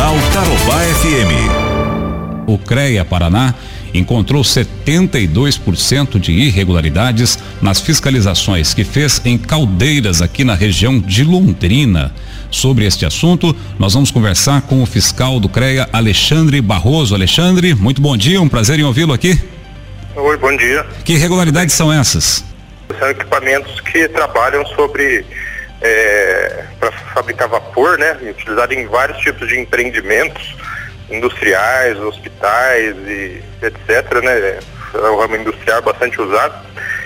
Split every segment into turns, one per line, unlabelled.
Jornal Tarobá FM.
O CREA Paraná encontrou 72% de irregularidades nas fiscalizações que fez em caldeiras aqui na região de Londrina. Sobre este assunto, nós vamos conversar com o fiscal do CREA, Alexandre Barroso. Alexandre, muito bom dia, um prazer em ouvi-lo aqui.
Oi, bom dia.
Que irregularidades são essas?
São equipamentos que trabalham sobre é, para fabricar vapor, né? Utilizado em vários tipos de empreendimentos industriais, hospitais e etc, né? É um ramo industrial bastante usado.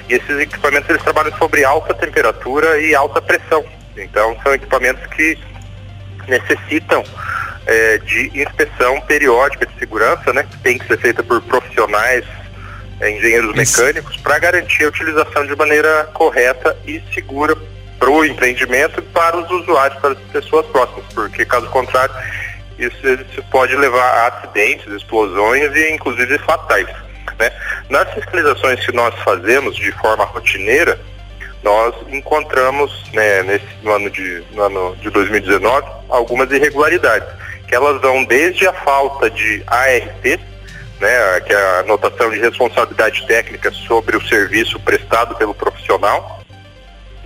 E esses equipamentos eles trabalham sobre alta temperatura e alta pressão. Então são equipamentos que necessitam é, de inspeção periódica de segurança, né? Que tem que ser feita por profissionais, é, engenheiros mecânicos, para garantir a utilização de maneira correta e segura para o empreendimento e para os usuários, para as pessoas próximas, porque caso contrário isso, isso pode levar a acidentes, explosões e inclusive fatais. Né? Nas fiscalizações que nós fazemos de forma rotineira, nós encontramos né, nesse, no, ano de, no ano de 2019 algumas irregularidades, que elas vão desde a falta de ART, né, que é a anotação de responsabilidade técnica sobre o serviço prestado pelo profissional,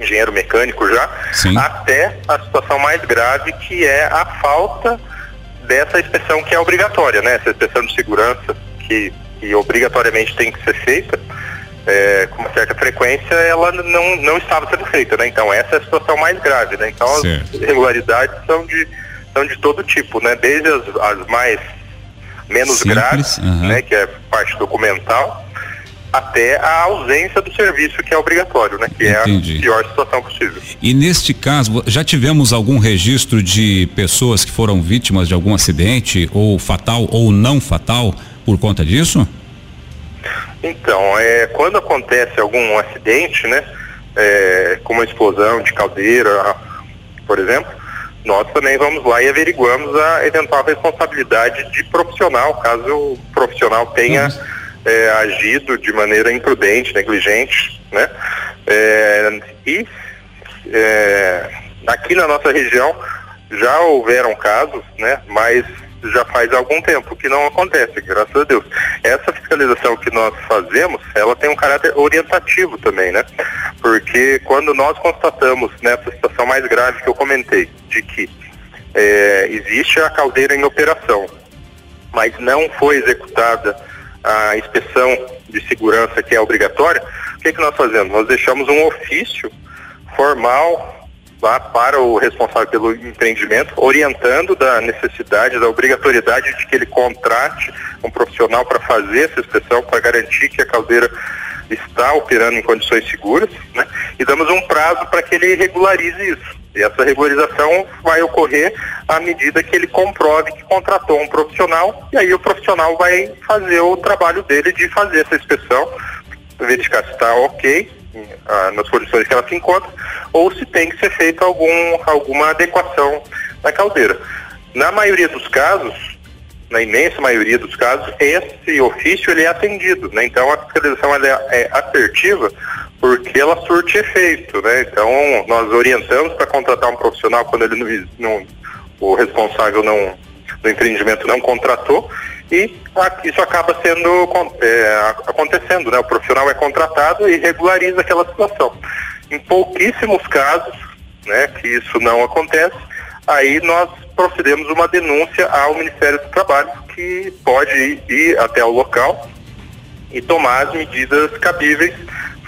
engenheiro mecânico já, Sim. até a situação mais grave que é a falta dessa inspeção que é obrigatória, né? Essa inspeção de segurança que, que obrigatoriamente tem que ser feita é, com uma certa frequência, ela não, não estava sendo feita, né? Então essa é a situação mais grave, né? Então certo. as irregularidades são de, são de todo tipo, né? Desde as, as mais menos Simples, graves, né? Que é parte documental, até a ausência do serviço que é obrigatório, né? Que Entendi. é a pior situação possível.
E neste caso, já tivemos algum registro de pessoas que foram vítimas de algum acidente, ou fatal ou não fatal, por conta disso?
Então, é, quando acontece algum acidente, né? É, como uma explosão de caldeira, por exemplo, nós também vamos lá e averiguamos a eventual responsabilidade de profissional, caso o profissional tenha. Uhum é, agido de maneira imprudente, negligente, né? É, e é, aqui na nossa região já houveram casos, né? Mas já faz algum tempo que não acontece, graças a Deus. Essa fiscalização que nós fazemos, ela tem um caráter orientativo também, né? Porque quando nós constatamos nessa situação mais grave que eu comentei, de que é, existe a caldeira em operação, mas não foi executada a inspeção de segurança que é obrigatória, o que, que nós fazemos? Nós deixamos um ofício formal lá para o responsável pelo empreendimento, orientando da necessidade, da obrigatoriedade de que ele contrate um profissional para fazer essa inspeção, para garantir que a caldeira está operando em condições seguras, né? E damos um prazo para que ele regularize isso. E essa regularização vai ocorrer à medida que ele comprove que contratou um profissional e aí o profissional vai fazer o trabalho dele de fazer essa inspeção, verificar se está ok ah, nas condições que ela se encontra ou se tem que ser feita algum, alguma adequação na caldeira. Na maioria dos casos, na imensa maioria dos casos, esse ofício ele é atendido, né? Então a fiscalização é, é assertiva porque ela surte efeito, né? Então nós orientamos para contratar um profissional quando ele não, não, o responsável não do empreendimento não contratou e isso acaba sendo é, acontecendo, né? O profissional é contratado e regulariza aquela situação. Em pouquíssimos casos, né, que isso não acontece, aí nós procedemos uma denúncia ao Ministério do Trabalho, que pode ir, ir até o local e tomar as medidas cabíveis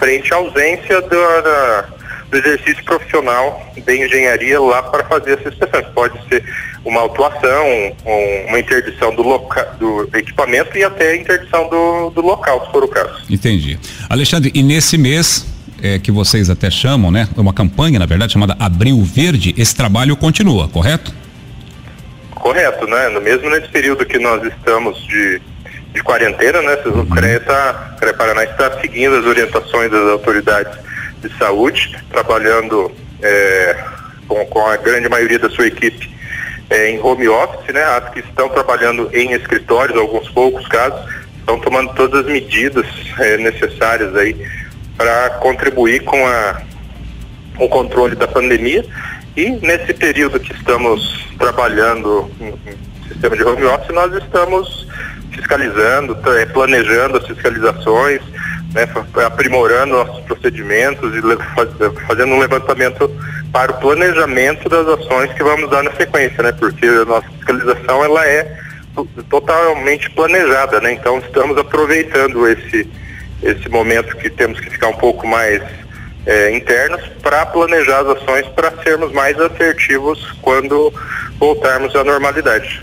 frente à ausência do, da, do exercício profissional de engenharia lá para fazer essa inspeção. Pode ser uma autuação, um, uma interdição do, loca, do equipamento e até a interdição do, do local, se for o caso.
Entendi. Alexandre, e nesse mês é, que vocês até chamam, né? Uma campanha, na verdade, chamada Abril Verde, esse trabalho continua, correto?
Correto, né? No mesmo nesse período que nós estamos de de quarentena, né? O CREA, tá, CREA Paraná está seguindo as orientações das autoridades de saúde, trabalhando é, com, com, a grande maioria da sua equipe é, em home office, né? As que estão trabalhando em escritórios, alguns poucos casos, estão tomando todas as medidas é, necessárias aí para contribuir com a, o controle da pandemia. E nesse período que estamos trabalhando sistema de home office, nós estamos fiscalizando, é, planejando as fiscalizações, né, aprimorando nossos procedimentos e fazendo um levantamento para o planejamento das ações que vamos dar na sequência, né? Porque a nossa fiscalização ela é totalmente planejada, né? Então estamos aproveitando esse esse momento que temos que ficar um pouco mais é, internos para planejar as ações para sermos mais assertivos quando voltarmos à normalidade.